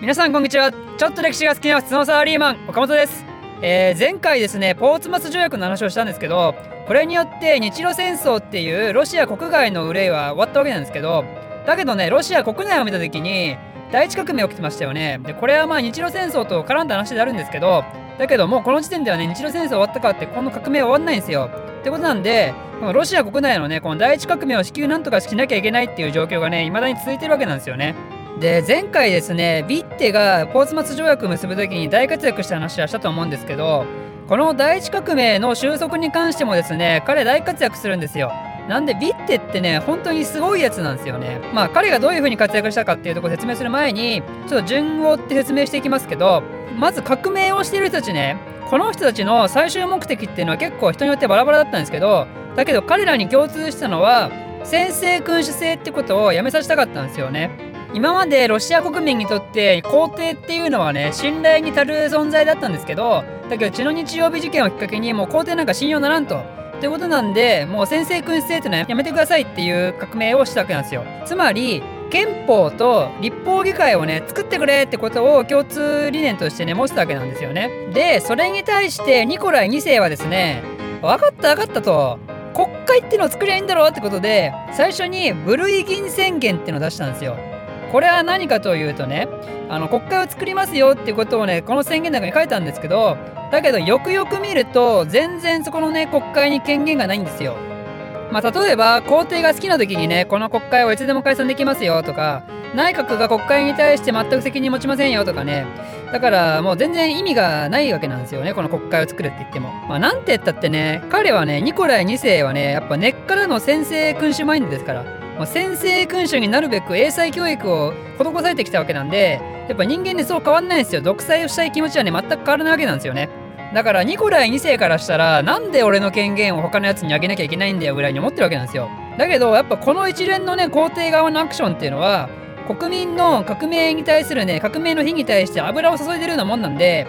皆さんこんにちは。ちょっと歴史が好きな普通のサラリーマン岡本です、えー、前回ですねポーツマス条約の話をしたんですけどこれによって日露戦争っていうロシア国外の憂いは終わったわけなんですけどだけどねロシア国内を見た時に第一革命起きてましたよね。でこれはまあ日露戦争と絡んだ話であるんですけどだけどもうこの時点ではね日露戦争終わったかってこの革命は終わんないんですよ。ってことなんでこのロシア国内のねこの第一革命を至急なんとかしなきゃいけないっていう状況がね未だに続いてるわけなんですよね。で前回ですねビッテがポーツマス条約を結ぶ時に大活躍した話はしたと思うんですけどこの第一革命の収束に関してもですね彼大活躍するんですよ。なんでビッテってね本当にすごいやつなんですよね。まあ彼がどういう風に活躍したかっていうとこ説明する前にちょっと順を追って説明していきますけどまず革命をしている人たちねこの人たちの最終目的っていうのは結構人によってバラバラだったんですけどだけど彼らに共通したのは先制君主制ってことをやめさせたかったんですよね。今までロシア国民にとって皇帝っていうのはね信頼に足る存在だったんですけどだけど血の日曜日事件をきっかけにもう皇帝なんか信用ならんと。ってことなんでもう先制君主制ってのはやめてくださいっていう革命をしたわけなんですよ。つまり憲法と立法議会をね作ってくれってことを共通理念としてね持ってたわけなんですよね。でそれに対してニコライ2世はですね分かった分かったと国会ってのを作りゃいいんだろうってことで最初にブルイギン宣言ってのを出したんですよ。これは何かというとねあの国会を作りますよっていうことをねこの宣言の中に書いたんですけどだけどよくよく見ると全然そこのね国会に権限がないんですよ。まあ、例えば皇帝が好きな時にねこの国会はいつでも解散できますよとか内閣が国会に対して全く責任持ちませんよとかねだからもう全然意味がないわけなんですよねこの国会を作るって言っても。まあ、なんて言ったってね彼はねニコライ2世はねやっぱ根っからの先制君主マインドですから。まあ、先制君主になるべく英才教育を施されてきたわけなんでやっぱ人間でそう変わんないんですよ。独裁をしたい気持ちはね全く変わらないわけなんですよね。だからニコライ2世からしたらなんで俺の権限を他のやつにあげなきゃいけないんだよぐらいに思ってるわけなんですよ。だけどやっぱこの一連のね皇帝側のアクションっていうのは国民の革命に対するね革命の火に対して油を注いでるようなもんなんで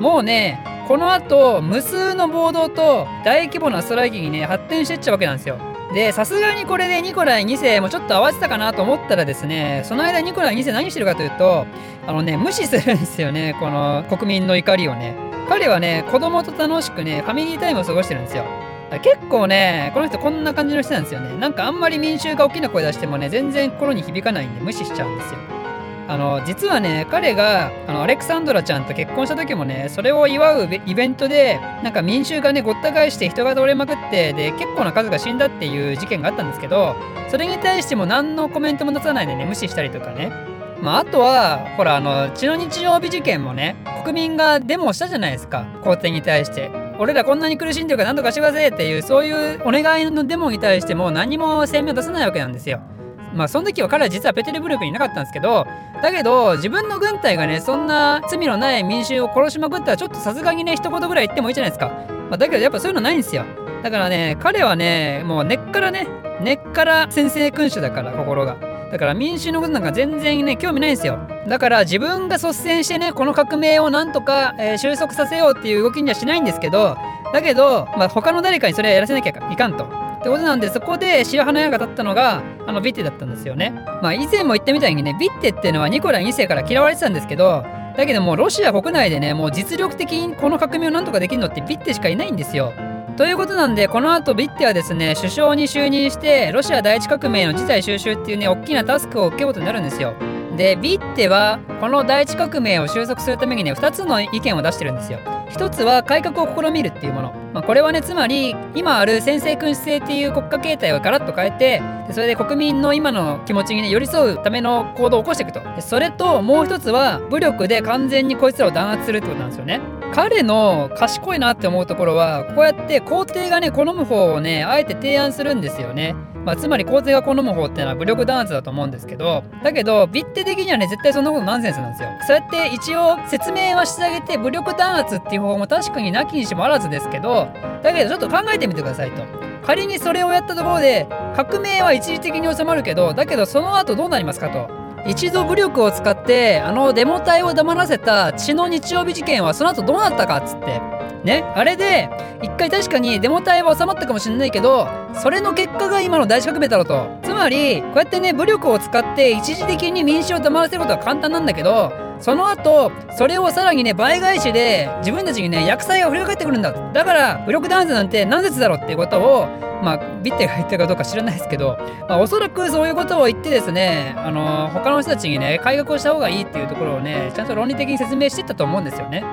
もうねこの後無数の暴動と大規模なストライキにね発展してっちゃうわけなんですよ。で、さすがにこれでニコライ2世もちょっと合わせたかなと思ったらですね、その間ニコライ2世何してるかというと、あのね、無視するんですよね、この国民の怒りをね。彼はね、子供と楽しくね、ファミリータイムを過ごしてるんですよ。結構ね、この人こんな感じの人なんですよね。なんかあんまり民衆が大きな声出してもね、全然心に響かないんで無視しちゃうんですよ。あの実はね彼があのアレクサンドラちゃんと結婚した時もねそれを祝うイベントでなんか民衆がねごった返して人が倒れまくってで結構な数が死んだっていう事件があったんですけどそれに対しても何のコメントも出さないでね無視したりとかね。まあ、あとはほらあの血の日曜日事件もね国民がデモをしたじゃないですか皇帝に対して。俺らこんなに苦しんでるから何とかしてくださいっていうそういうお願いのデモに対しても何も声明を出さないわけなんですよ。まあその時は彼は実はペテルブルクにいなかったんですけどだけど自分の軍隊がねそんな罪のない民衆を殺しまくったらちょっとさすがにね一言ぐらい言ってもいいじゃないですか、まあ、だけどやっぱそういうのないんですよ。だからね彼はねもう根っからね根っから先制君主だから心が。だから民衆のことなんか全然ね興味ないんですよ。だから自分が率先してねこの革命をなんとか、えー、収束させようっていう動きにはしないんですけどだけど、まあ、他の誰かにそれはやらせなきゃいかんと。ってことなんでそこで白羽の矢が立ったのがあのビッテだったんですよね。まあ以前も言ったみたいにねビッテっていうのはニコライ2世から嫌われてたんですけどだけどもうロシア国内でねもう実力的にこの革命をなんとかできるのってビッテしかいないんですよ。ということなんでこの後ビッテはですね首相に就任してロシア第一革命の事態収集っていうね大きなタスクを受けることになるんですよ。でビッテはこの第一革命を収束するためにね2つの意見を出してるんですよ。1つは改革を試みるっていうもの。まあ、これはねつまり今ある先制君主制っていう国家形態をガラッと変えてそれで国民の今の気持ちに、ね、寄り添うための行動を起こしていくとでそれともう1つは武力で完全にこいつらを弾圧するってことなんですよね彼の賢いなって思うところはこうやって皇帝がね好む方をねあえて提案するんですよね。まあ、つまり皇帝が好む方っていうのは武力弾圧だと思うんですけどだけどビッテ的にはね絶対そんなことナンセンスなんですよ。そうやって一応説明はしてあげて武力弾圧っていう方法も確かになきにしもあらずですけどだけどちょっと考えてみてくださいと。仮にそれをやったところで革命は一時的に収まるけどだけどその後どうなりますかと。一度武力を使ってあのデモ隊を黙らせた血の日曜日事件はその後どうなったかっつって。ねあれで一回確かにデモ隊は収まったかもしれないけどそれの結果が今の大革命だろうと。まりこうやってね武力を使って一時的に民主を黙らせることは簡単なんだけどその後それをさらにね倍返しで自分たちにね薬剤が降りかかってくるんだだから武力弾圧なんて何説だろうっていうことをまあビッテが言ったかどうか知らないですけど、まあ、おそらくそういうことを言ってですねあの他の人たちにね改革をした方がいいっていうところをねちゃんと論理的に説明してったと思うんですよね。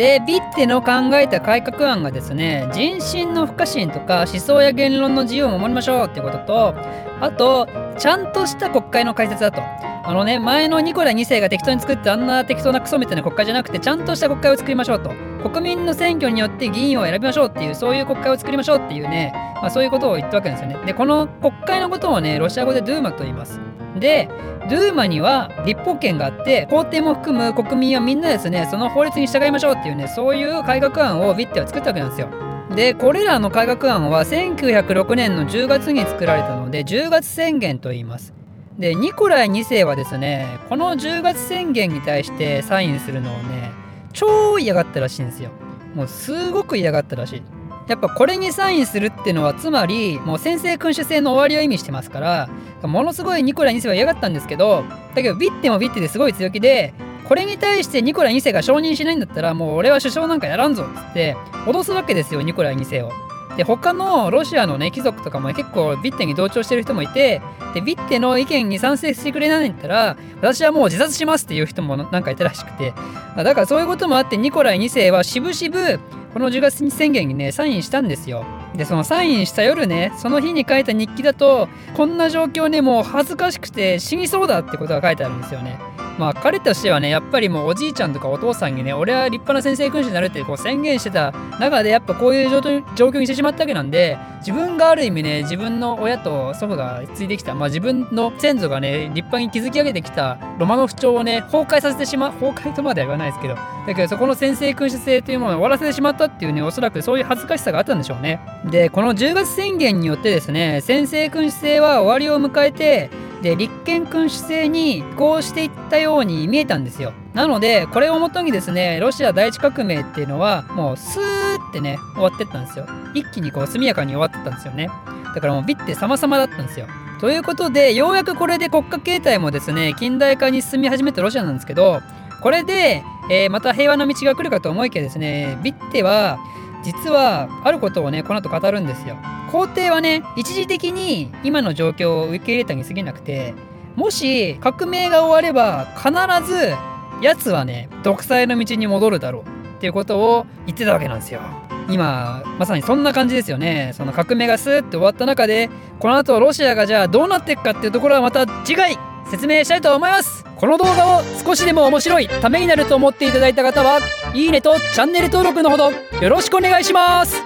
でビッテの考えた改革案がですね人心の不可侵とか思想や言論の自由を守りましょうっていうこととあとちゃんとした国会の開設だと。あのね前のニコラ2世が適当に作ってあんな適当なクソみたいな国会じゃなくてちゃんとした国会を作りましょうと。国民の選挙によって議員を選びましょうっていうそういう国会を作りましょうっていうね、まあ、そういうことを言ったわけですよね。でこの国会のことをねロシア語でドゥーマと言います。でドゥーマには立法権があって皇帝も含む国民はみんなですねその法律に従いましょうっていうねそういう改革案をビッテは作ったわけなんですよ。でこれらの改革案は1906年の10月に作られたので10月宣言と言います。でニコライ2世はですねこの10月宣言に対してサインするのをね超嫌がったらしいんですよ。もうすごく嫌がったらしい。やっぱこれにサインするっていうのはつまりもう先制君主制の終わりを意味してますからものすごいニコライ2世は嫌がったんですけどだけどビッテもビッテですごい強気でこれに対してニコライ2世が承認しないんだったらもう俺は首相なんかやらんぞっつって脅すわけですよニコライ2世を。で他のロシアのね貴族とかも結構ビッテに同調してる人もいてでビッテの意見に賛成してくれないんだったら私はもう自殺しますっていう人もなんかいたらしくてだからそういうこともあってニコライ2世はしぶしぶこの10月宣言にねサインしたんですよ。でそのサインした夜ねその日に書いた日記だとこんな状況ねもう恥ずかしくて死にそうだってことが書いてあるんですよね。まあ彼としてはねやっぱりもうおじいちゃんとかお父さんにね俺は立派な先生君主になるってこう宣言してた中でやっぱこういう状況にしてしまったわけなんで自分がある意味ね自分の親と祖父が継いできたまあ自分の先祖がね立派に築き上げてきたロマノフ朝をね崩壊させてしまう崩壊とまでは言わないですけどだけどそこの先生君主制というものを終わらせてしまったっていうねおそらくそういう恥ずかしさがあったんでしょうね。でこの10月宣言によってですね先生君主制は終わりを迎えてで立憲君主制に移行していったように見えたんですよ。なのでこれをもとにですねロシア第一革命っていうのはもうスーってね終わってったんですよ。一気にこう速やかに終わってったんですよね。だからもうビッて様々だったんですよ。ということでようやくこれで国家形態もですね近代化に進み始めたロシアなんですけどこれで、えー、また平和の道が来るかと思いきやですねビッテは実はあることをねこの後語るんですよ。皇帝はね一時的に今の状況を受け入れたに過ぎなくてもし革命が終われば必ず奴はね独裁の道に戻るだろうっていうことを言ってたわけなんですよ。今まさにそんな感じですよね。その革命がスーッて終わった中でこの後ロシアがじゃあどうなっていくかっていうところはまた次回説明したいと思います。この動画を少しでも面白いためになると思っていただいた方はいいねとチャンネル登録のほどよろしくお願いします。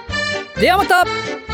ではまた。